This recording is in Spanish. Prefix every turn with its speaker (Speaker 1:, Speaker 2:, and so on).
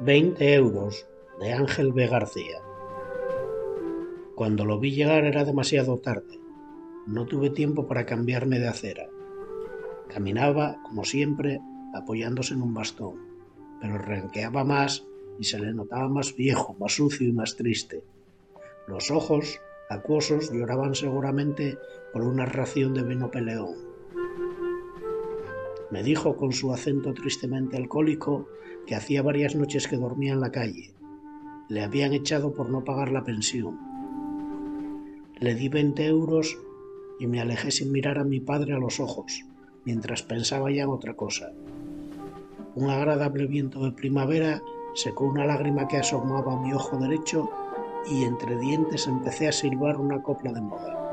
Speaker 1: 20 euros de Ángel B. García. Cuando lo vi llegar era demasiado tarde. No tuve tiempo para cambiarme de acera. Caminaba, como siempre, apoyándose en un bastón, pero renqueaba más y se le notaba más viejo, más sucio y más triste. Los ojos, acuosos, lloraban seguramente por una ración de vino peleón. Me dijo con su acento tristemente alcohólico que hacía varias noches que dormía en la calle. Le habían echado por no pagar la pensión. Le di 20 euros y me alejé sin mirar a mi padre a los ojos, mientras pensaba ya en otra cosa. Un agradable viento de primavera secó una lágrima que asomaba a mi ojo derecho y entre dientes empecé a silbar una copla de moda.